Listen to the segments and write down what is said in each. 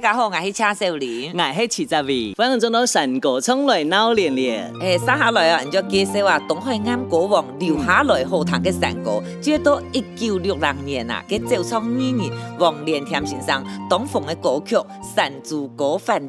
大家好，我是车秀玲，我是七十位，欢迎众到神歌唱来闹连连。诶、欸，接下来啊，你就介绍啊，东海岸歌王留下来好听嘅山歌，直到一九六零年啊，佢走唱二年，王连添先生东凤嘅歌曲《山猪歌反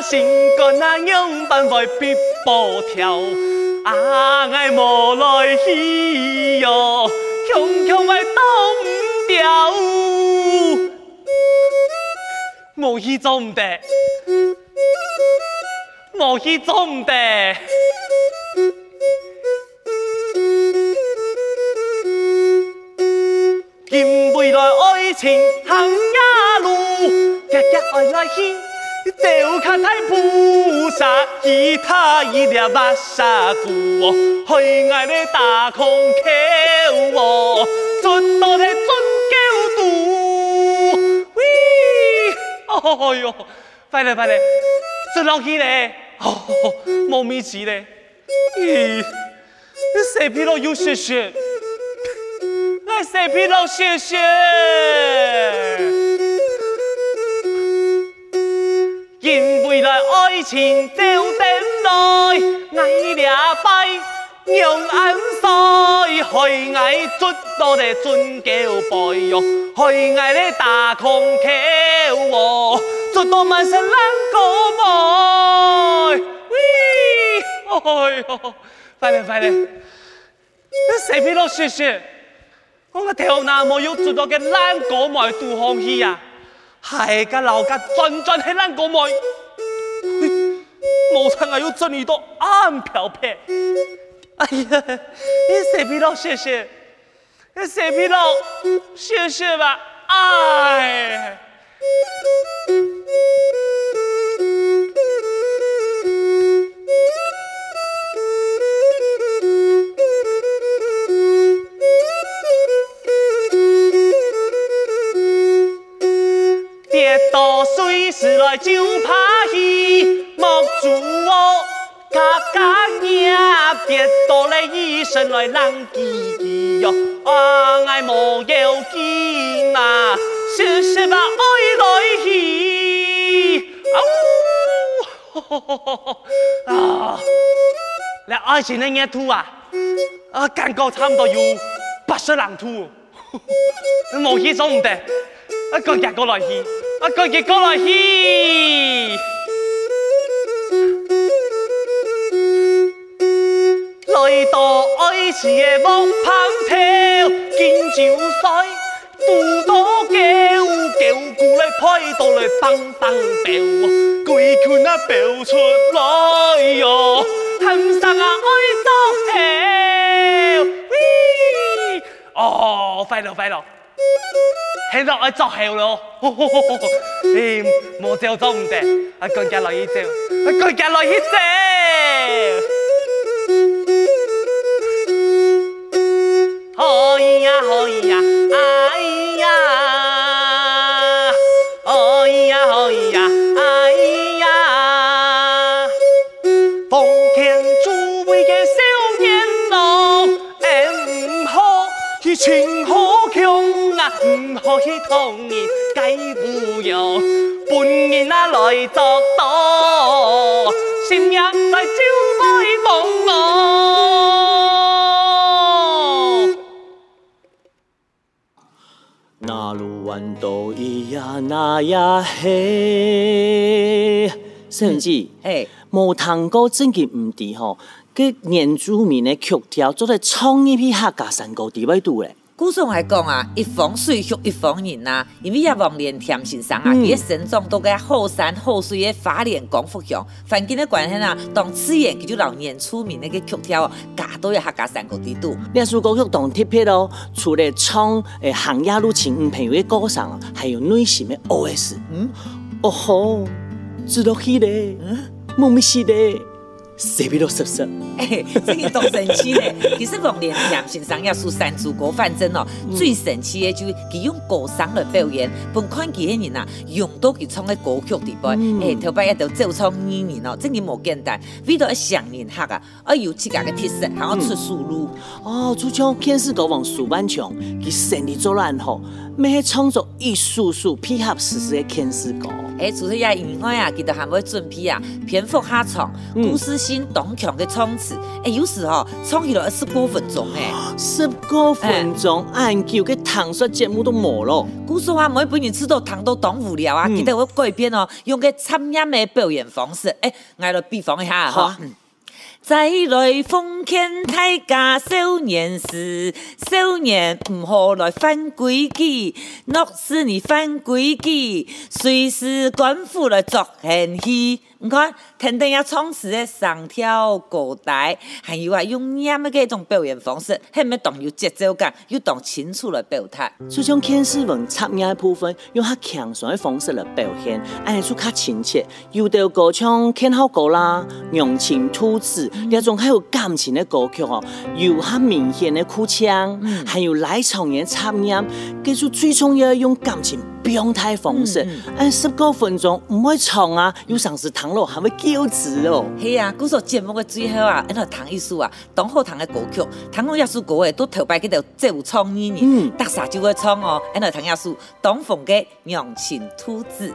心肝啊，样般会比波跳，啊爱莫来去哟，强强爱挡唔掉，莫去做唔得，莫去做唔得。未来爱情行呀路，夹夹爱来去，就看太菩萨，其他一点把啥顾哦，虚爱的大空口哦，准到的准够多，喂，哦哟，快点快点，准落去嘞，哦，莫名其嘞，咦，你谁皮都有血血。谁皮老谢谢，因为来爱情就等来，爱俩拜永安赛，虚爱出到的准叫背哟，虚爱的大空口哦，出到满身烂歌妹，喂，哎呦，快点快点，你谁皮老谢谢。我个头那么有做到个烂歌妹杜红戏呀，系个老家转转系烂歌妹，冇错啊，又整一朵暗漂漂。哎呀，你谁皮老谢谢，你谁皮老谢谢吧，哎。时来就怕伊莫住我，嘎嘎娘别到来医生来拦记记哟，啊爱莫要紧呐，谢谢吧爱来去，啊，啊，来爱情的热土啊，啊感觉差不多有八十人土，莫去做唔得，啊个夹过来去。啊，过去过来去，来到爱情的木棚头，金酒菜，拄到狗狗过来派到来蹦蹦跳，鬼拳啊飙出来哟，喊声啊爱作跳，哦，快乐快乐。听到爱作秀咯，诶，莫走走唔得，啊，更加乐意走，啊，更加乐意走。可以呀，可以呀，情何强。唔可以同人计不用，本人啊来作多，心入来就会梦我。那路弯都一呀那呀嘿，甚至嘿，冇听过真嘅唔对吼，个原住民嘅曲调做在创一批客家山歌地位度咧。古时来讲啊，一方水土一方人啊，因为啊黄连田先生啊，伊个生长都个好山好水的花莲光复乡，环境的关系啊，当次演佢就老年出名那个曲调，加多要客家三个地度。历史歌曲当特别哦，除了唱诶行业路情朋友的歌声，还有内心的 OS。嗯，哦吼，知道起嘞，莫名其妙。谁比较熟悉？哎，这个多神奇呢！其实黄连田先生要说山祖国，反正哦，嗯、最神奇的就是佢用歌声来表演，本看几个人啊，用到佢唱的歌曲底背，嗯、哎，头摆一条奏唱语言哦，真系冇简单，为咗想念客啊，而有自家的特色，还要出书路。哦，就像天使歌王苏万强，佢生意做烂后，咩创作一首首配合时事的天使歌。哎，除了呀以外啊，佢都还会准备啊，篇幅下长，故事性东强的冲刺。哎，有时候冲起来十多分钟哎，十多分钟，按叫个糖说节目都无咯。故事话每本人知道糖都当无聊啊，记得我改编哦，用个参演的表演方式。哎，挨来比方一下哈。再来奉劝大家少年时，少年唔好来犯规矩。若是你犯规矩，随时官府来作兴戏。你看，听听要唱词的上跳歌带，还有啊用念嘅一种表演方式，系咪当有节奏感，又当清楚来表达？就像天使文插音的部分，用较强爽的方式来表现，哎，就较亲切。有的歌唱天后歌啦，用情吐字，那种还有感情的歌曲哦，有较明显的哭腔，还有来场嘅插音，记住最重要用感情。表态方式，哎、嗯，十九分钟唔会长啊，有上次唐老还会叫字哦。系啊，故说节目嘅最后啊，一个唐艺术啊，当好唐嘅歌曲，唐老艺术歌诶，都头摆嗰条奏唱语言，特色就会唱哦，一个唐艺术当逢嘅娘亲吐字。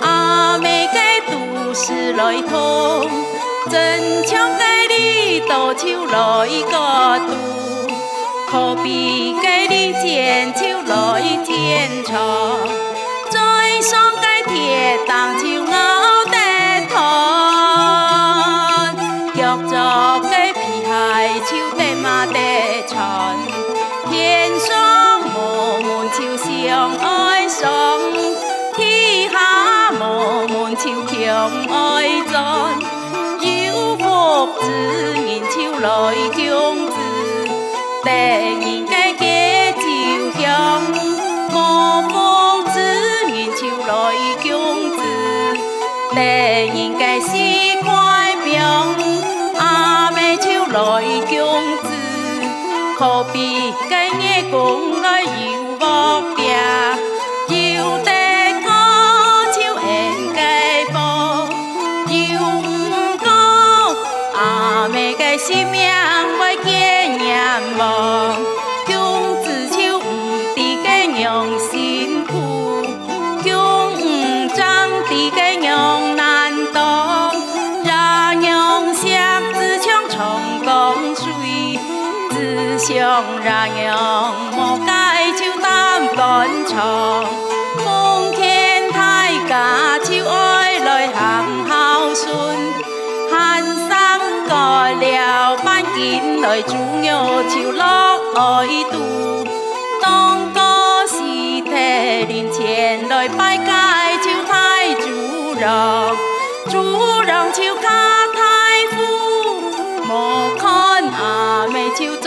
阿妹个都市来通，真枪个里多秋来个度，可比个里剪秋来天长，再上个铁当可比个夜公来有福病。心命我见阎王，共知秋唔滴个娘 tròn rà nhọn một cái chiếu tam còn tròn phong khen thay cả chiếu ơi lời hàng hao xuân hàn sang cò lèo ban kín lời chú nhô chiếu lót ôi tu tông có xì thề đình tiền lời bài ca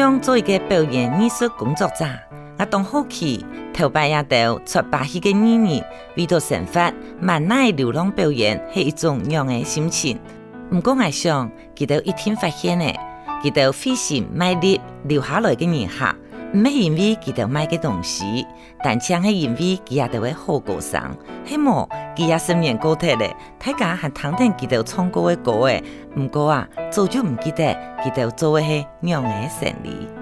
同样做一个表演艺术工作者，我当好奇头摆也到出巴西的女人，为了生活，万奈流浪表演是一种样的心情。不过我想，直到一天发现呢，直到费心卖力留下来的人哈，唔系因为记得买嘅东西，但系系因为佢也都会好歌声。希望佢也十年过去咧，大家还听听佢哋唱歌嘅歌诶。不过啊，早就唔记得记得做嘅系样嘅生理。